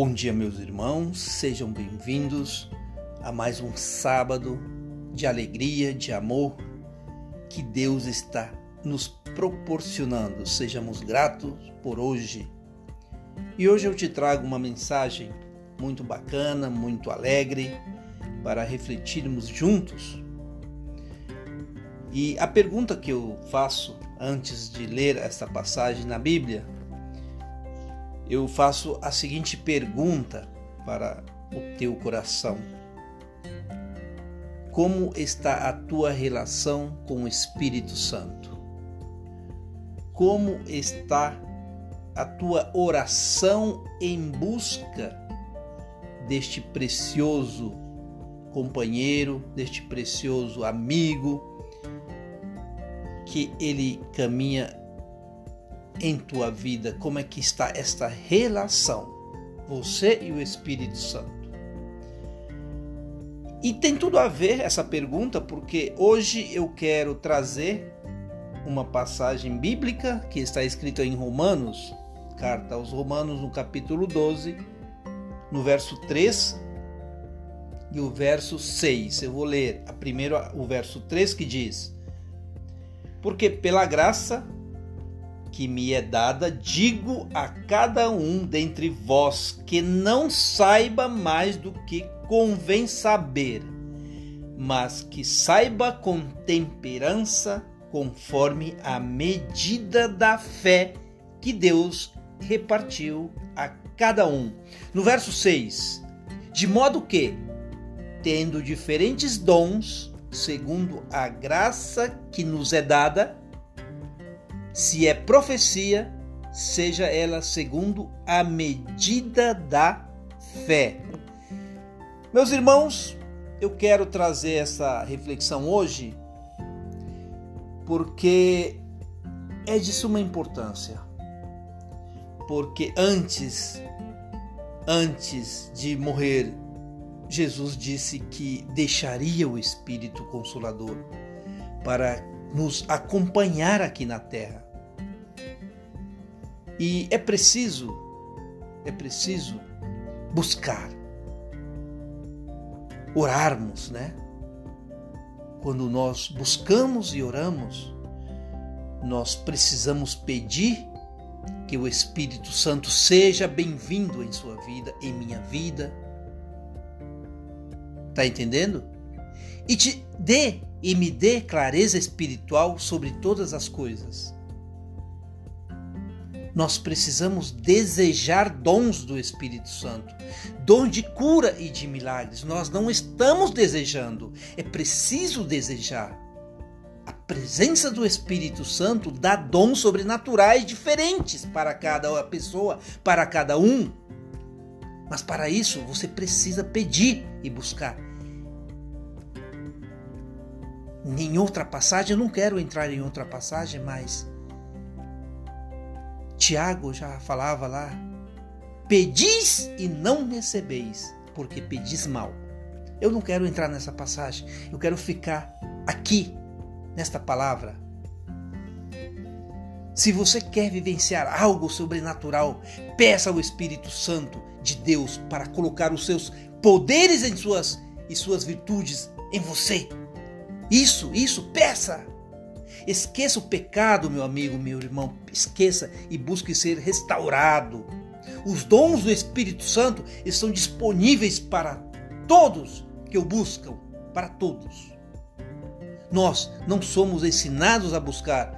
Bom dia, meus irmãos, sejam bem-vindos a mais um sábado de alegria, de amor que Deus está nos proporcionando. Sejamos gratos por hoje. E hoje eu te trago uma mensagem muito bacana, muito alegre, para refletirmos juntos. E a pergunta que eu faço antes de ler esta passagem na Bíblia eu faço a seguinte pergunta para o teu coração: Como está a tua relação com o Espírito Santo? Como está a tua oração em busca deste precioso companheiro, deste precioso amigo que ele caminha em tua vida, como é que está esta relação, você e o Espírito Santo. E tem tudo a ver essa pergunta, porque hoje eu quero trazer uma passagem bíblica que está escrita em Romanos, carta aos Romanos, no capítulo 12, no verso 3 e o verso 6. Eu vou ler primeiro o verso 3 que diz: Porque pela graça que me é dada, digo a cada um dentre vós que não saiba mais do que convém saber, mas que saiba com temperança, conforme a medida da fé que Deus repartiu a cada um. No verso 6, de modo que, tendo diferentes dons, segundo a graça que nos é dada, se é profecia, seja ela segundo a medida da fé. Meus irmãos, eu quero trazer essa reflexão hoje porque é de suma importância. Porque antes antes de morrer, Jesus disse que deixaria o Espírito Consolador para nos acompanhar aqui na terra. E é preciso, é preciso buscar, orarmos, né? Quando nós buscamos e oramos, nós precisamos pedir que o Espírito Santo seja bem-vindo em sua vida, em minha vida. Tá entendendo? E te dê e me dê clareza espiritual sobre todas as coisas nós precisamos desejar dons do Espírito Santo, dom de cura e de milagres. Nós não estamos desejando, é preciso desejar. A presença do Espírito Santo dá dons sobrenaturais diferentes para cada pessoa, para cada um. Mas para isso você precisa pedir e buscar. Em outra passagem, eu não quero entrar em outra passagem, mas Tiago já falava lá: pedis e não recebeis, porque pedis mal. Eu não quero entrar nessa passagem, eu quero ficar aqui, nesta palavra. Se você quer vivenciar algo sobrenatural, peça ao Espírito Santo de Deus para colocar os seus poderes em suas e suas virtudes em você. Isso, isso, peça. Esqueça o pecado, meu amigo, meu irmão. Esqueça e busque ser restaurado. Os dons do Espírito Santo estão disponíveis para todos que o buscam, para todos. Nós não somos ensinados a buscar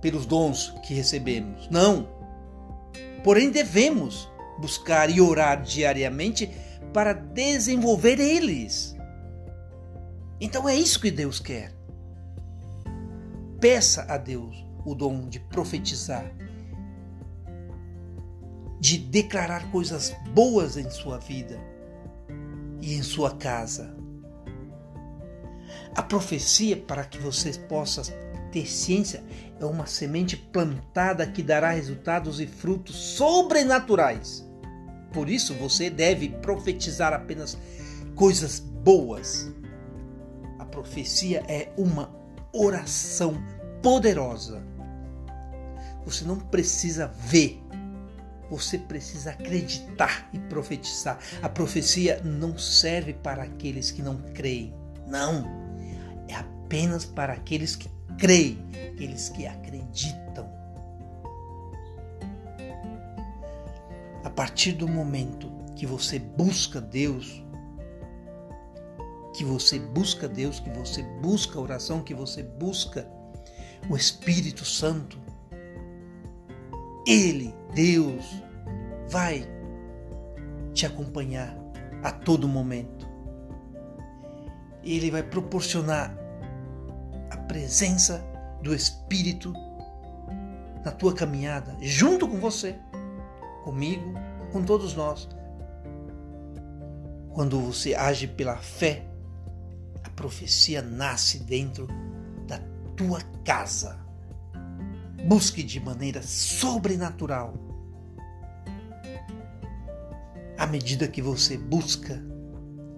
pelos dons que recebemos. Não. Porém, devemos buscar e orar diariamente para desenvolver eles. Então é isso que Deus quer. Peça a Deus o dom de profetizar, de declarar coisas boas em sua vida e em sua casa. A profecia, para que você possa ter ciência, é uma semente plantada que dará resultados e frutos sobrenaturais. Por isso, você deve profetizar apenas coisas boas. A profecia é uma oração poderosa. Você não precisa ver, Você precisa acreditar e profetizar. A profecia não serve para aqueles que não creem. Não. É apenas para aqueles que creem, aqueles que acreditam. A partir do momento que você busca Deus, que você busca Deus, que você busca oração, que você busca o Espírito Santo, Ele, Deus, vai te acompanhar a todo momento. Ele vai proporcionar a presença do Espírito na tua caminhada, junto com você, comigo, com todos nós. Quando você age pela fé, profecia nasce dentro da tua casa. Busque de maneira sobrenatural. À medida que você busca,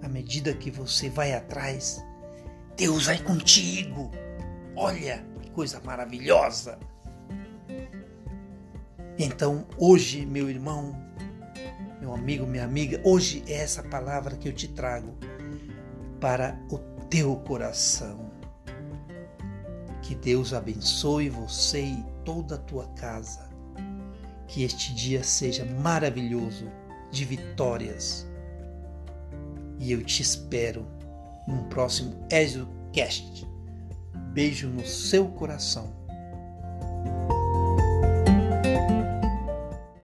à medida que você vai atrás, Deus vai contigo. Olha que coisa maravilhosa. Então, hoje, meu irmão, meu amigo, minha amiga, hoje é essa palavra que eu te trago para o teu coração. Que Deus abençoe você e toda a tua casa. Que este dia seja maravilhoso de vitórias. E eu te espero num próximo ExoCast. Beijo no seu coração.